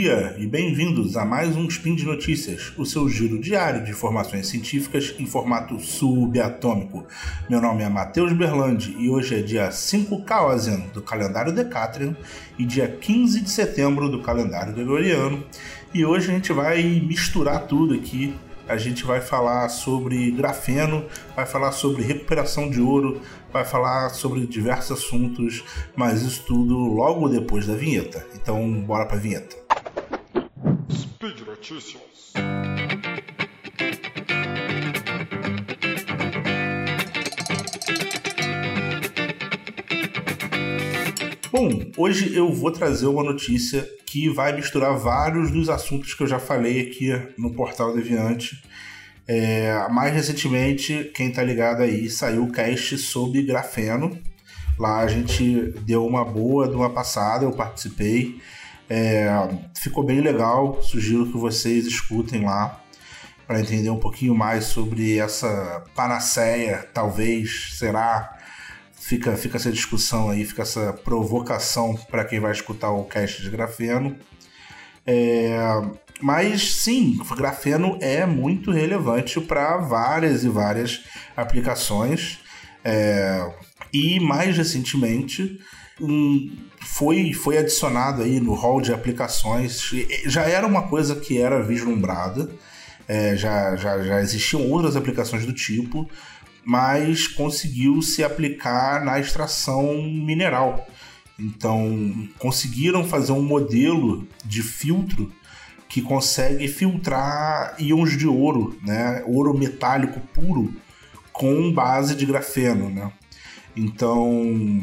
dia e bem-vindos a mais um Spin de Notícias, o seu giro diário de informações científicas em formato subatômico. Meu nome é Matheus Berlandi e hoje é dia 5 Kawazen do calendário Decatrian e dia 15 de setembro do calendário Gregoriano. E hoje a gente vai misturar tudo aqui a gente vai falar sobre grafeno, vai falar sobre recuperação de ouro, vai falar sobre diversos assuntos, mas isso tudo logo depois da vinheta. Então, bora pra vinheta. Speed Notícias. Bom, hoje eu vou trazer uma notícia que vai misturar vários dos assuntos que eu já falei aqui no Portal Deviante. É, mais recentemente, quem tá ligado aí, saiu o cast sobre grafeno. Lá a gente deu uma boa de uma passada, eu participei. É, ficou bem legal, sugiro que vocês escutem lá para entender um pouquinho mais sobre essa panaceia, talvez, será, fica, fica essa discussão aí, fica essa provocação para quem vai escutar o cast de grafeno. É, mas sim, grafeno é muito relevante para várias e várias aplicações. É, e mais recentemente foi, foi adicionado aí no hall de aplicações. Já era uma coisa que era vislumbrada, é, já, já, já existiam outras aplicações do tipo, mas conseguiu se aplicar na extração mineral. Então, conseguiram fazer um modelo de filtro que consegue filtrar íons de ouro, né? ouro metálico puro, com base de grafeno. Né? Então,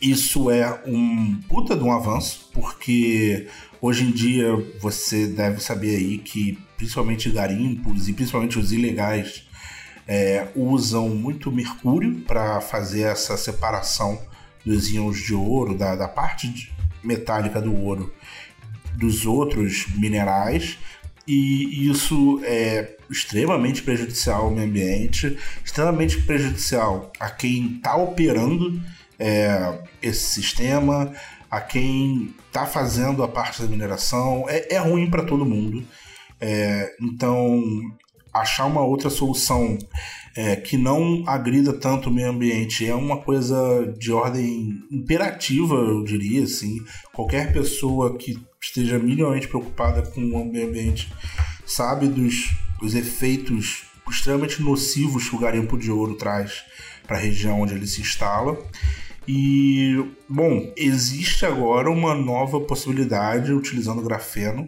isso é um puta de um avanço, porque hoje em dia você deve saber aí que principalmente garimpos e principalmente os ilegais é, usam muito mercúrio para fazer essa separação dos íons de ouro, da, da parte metálica do ouro dos outros minerais, e isso é extremamente prejudicial ao meio ambiente, extremamente prejudicial a quem está operando é, esse sistema, a quem está fazendo a parte da mineração, é, é ruim para todo mundo. É, então, achar uma outra solução é, que não agrida tanto o meio ambiente é uma coisa de ordem imperativa, eu diria. Assim. Qualquer pessoa que esteja minimamente preocupada com o meio ambiente sabe dos, dos efeitos extremamente nocivos que o garimpo de ouro traz para a região onde ele se instala. E, bom, existe agora uma nova possibilidade utilizando grafeno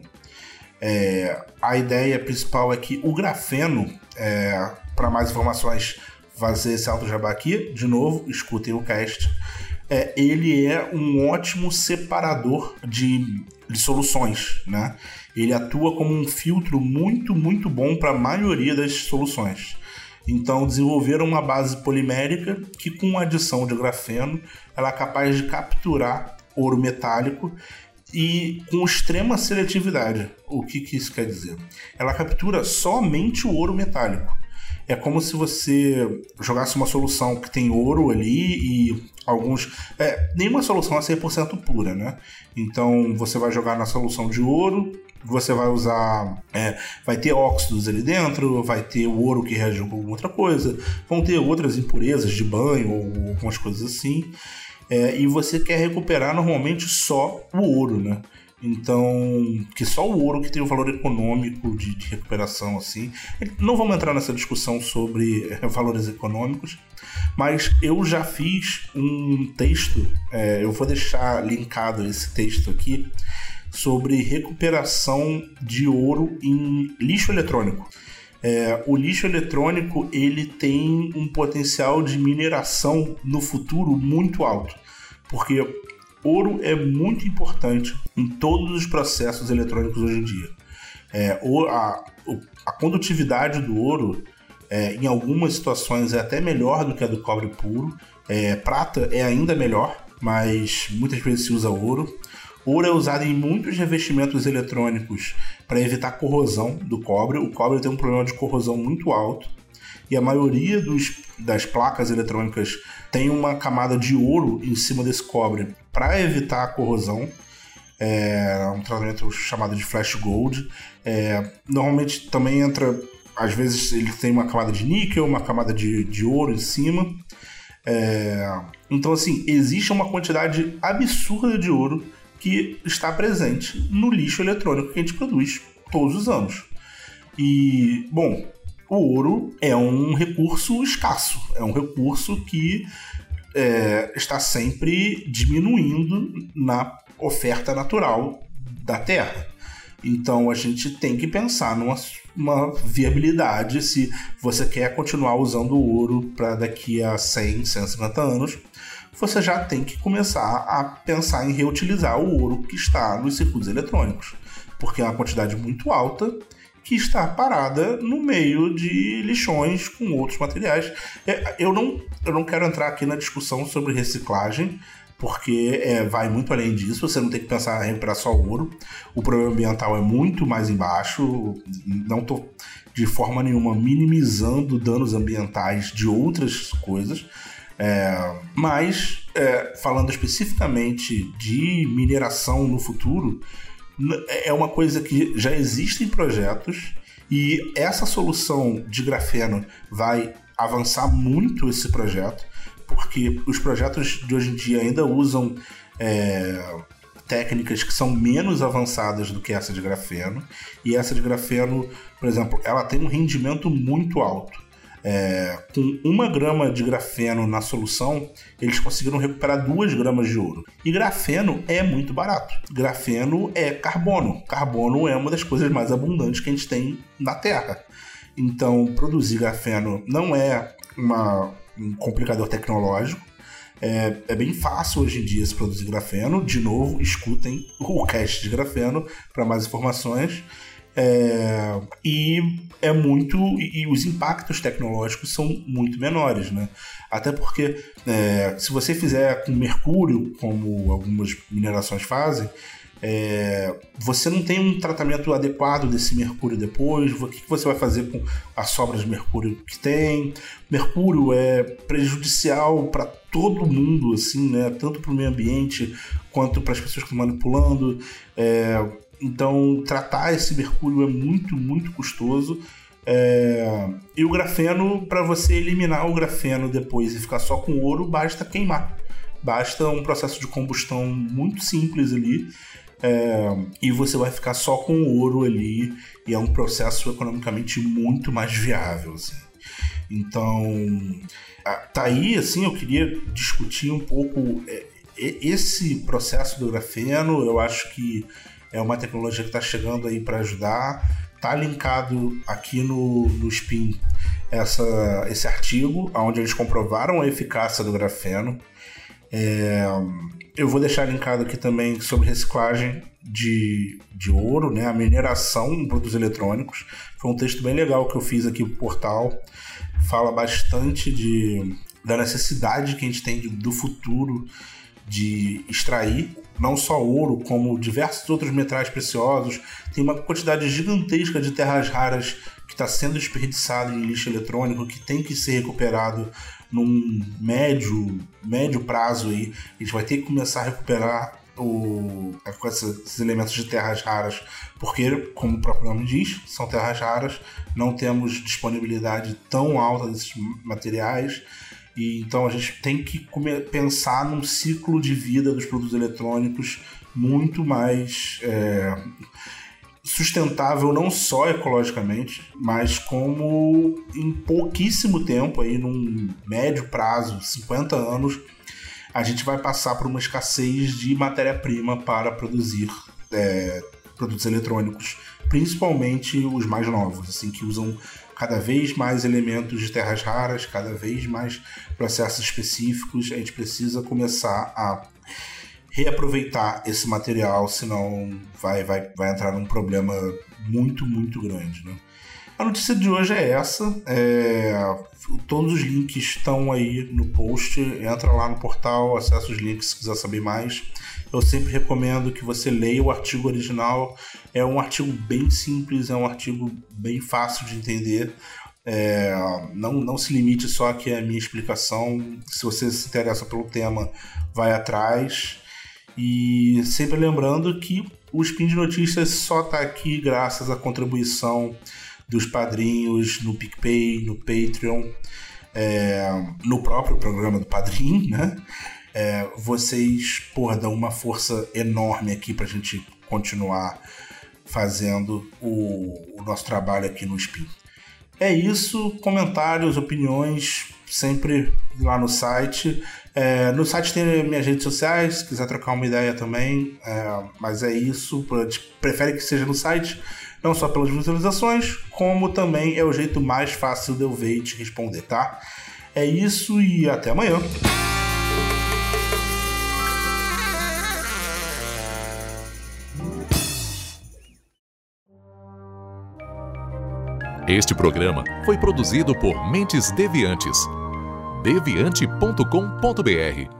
é, a ideia principal é que o grafeno, é, para mais informações, fazer esse alto jabá aqui, de novo, escutem o cast. É, ele é um ótimo separador de, de soluções, né? Ele atua como um filtro muito, muito bom para a maioria das soluções. Então, desenvolveram uma base polimérica que, com adição de grafeno, ela é capaz de capturar ouro metálico e com extrema seletividade. O que, que isso quer dizer? Ela captura somente o ouro metálico. É como se você jogasse uma solução que tem ouro ali e alguns. É, nenhuma solução é 100% pura, né? Então você vai jogar na solução de ouro, você vai usar. É, vai ter óxidos ali dentro, vai ter o ouro que reagiu com outra coisa, vão ter outras impurezas de banho ou algumas coisas assim é, e você quer recuperar normalmente só o ouro, né? Então, que só o ouro que tem o valor econômico de, de recuperação, assim. Não vamos entrar nessa discussão sobre é, valores econômicos, mas eu já fiz um texto, é, eu vou deixar linkado esse texto aqui, sobre recuperação de ouro em lixo eletrônico. É, o lixo eletrônico ele tem um potencial de mineração no futuro muito alto, porque ouro é muito importante em todos os processos eletrônicos hoje em dia. É, a, a condutividade do ouro, é, em algumas situações, é até melhor do que a do cobre puro. É, prata é ainda melhor, mas muitas vezes se usa ouro. Ouro é usado em muitos revestimentos eletrônicos para evitar corrosão do cobre. O cobre tem um problema de corrosão muito alto e a maioria dos, das placas eletrônicas tem uma camada de ouro em cima desse cobre para evitar a corrosão. é um tratamento chamado de flash gold. É, normalmente também entra, às vezes ele tem uma camada de níquel, uma camada de, de ouro em cima. É, então, assim, existe uma quantidade absurda de ouro que está presente no lixo eletrônico que a gente produz todos os anos. E, bom, o ouro é um recurso escasso, é um recurso que é, está sempre diminuindo na oferta natural da Terra. Então a gente tem que pensar numa uma viabilidade se você quer continuar usando o ouro para daqui a 100, 150 anos. Você já tem que começar a pensar em reutilizar o ouro que está nos circuitos eletrônicos, porque é uma quantidade muito alta que está parada no meio de lixões com outros materiais. É, eu não, eu não quero entrar aqui na discussão sobre reciclagem, porque é, vai muito além disso. Você não tem que pensar em recuperar só ouro. O problema ambiental é muito mais embaixo. Não estou de forma nenhuma minimizando danos ambientais de outras coisas. É, mas, é, falando especificamente de mineração no futuro, é uma coisa que já existe em projetos e essa solução de grafeno vai avançar muito esse projeto porque os projetos de hoje em dia ainda usam é, técnicas que são menos avançadas do que essa de grafeno. E essa de grafeno, por exemplo, ela tem um rendimento muito alto. É, com uma grama de grafeno na solução, eles conseguiram recuperar duas gramas de ouro. E grafeno é muito barato. Grafeno é carbono. Carbono é uma das coisas mais abundantes que a gente tem na Terra. Então, produzir grafeno não é uma, um complicador tecnológico. É, é, bem fácil hoje em dia se produzir grafeno. De novo, escutem o cast de grafeno para mais informações. É, e é muito. E, os impactos tecnológicos são muito menores, né? Até porque é, se você fizer com mercúrio, como algumas minerações fazem, é, você não tem um tratamento adequado desse mercúrio depois. O que você vai fazer com as sobras de mercúrio que tem? Mercúrio é prejudicial para todo mundo, assim, né? Tanto para o meio ambiente quanto para as pessoas que estão manipulando. É, então, tratar esse mercúrio é muito, muito custoso. É, e o grafeno, para você eliminar o grafeno depois e ficar só com ouro, basta queimar. Basta um processo de combustão muito simples ali é, e você vai ficar só com ouro ali, e é um processo economicamente muito mais viável. Assim. Então, tá aí, assim, eu queria discutir um pouco é, esse processo do grafeno. Eu acho que é uma tecnologia que está chegando aí para ajudar. Tá linkado aqui no, no Spin essa, esse artigo, onde eles comprovaram a eficácia do grafeno. É, eu vou deixar linkado aqui também sobre reciclagem de, de ouro, né? A mineração em produtos eletrônicos. Foi um texto bem legal que eu fiz aqui no portal. Fala bastante de, da necessidade que a gente tem de, do futuro de extrair não só ouro, como diversos outros metais preciosos. Tem uma quantidade gigantesca de terras raras que está sendo desperdiçado em lixo eletrônico, que tem que ser recuperado num médio, médio prazo aí. A gente vai ter que começar a recuperar o, esses elementos de terras raras, porque, como o próprio nome diz, são terras raras, não temos disponibilidade tão alta desses materiais. E, então a gente tem que pensar num ciclo de vida dos produtos eletrônicos muito mais é, sustentável não só ecologicamente, mas como em pouquíssimo tempo, aí num médio prazo, 50 anos, a gente vai passar por uma escassez de matéria-prima para produzir é, produtos eletrônicos, principalmente os mais novos, assim que usam cada vez mais elementos de terras raras, cada vez mais processos específicos. A gente precisa começar a reaproveitar esse material, senão vai, vai, vai entrar num problema muito, muito grande. Né? A notícia de hoje é essa. É... Todos os links estão aí no post. Entra lá no portal, acessa os links se quiser saber mais. Eu sempre recomendo que você leia o artigo original. É um artigo bem simples, é um artigo bem fácil de entender. É, não, não se limite só aqui à minha explicação. Se você se interessa pelo tema, vai atrás. E sempre lembrando que o Spin de Notícias só está aqui graças à contribuição dos padrinhos no PicPay, no Patreon, é, no próprio programa do Padrim, né? É, vocês, porra, dão uma força enorme aqui para a gente continuar fazendo o, o, nosso trabalho aqui no Spin. É isso, comentários, opiniões, sempre lá no site. É, no site tem minhas redes sociais, se quiser trocar uma ideia também. É, mas é isso, prefere que seja no site, não só pelas visualizações, como também é o jeito mais fácil de eu ver e te responder, tá? É isso e até amanhã. Este programa foi produzido por Mentes Deviantes. deviante.com.br.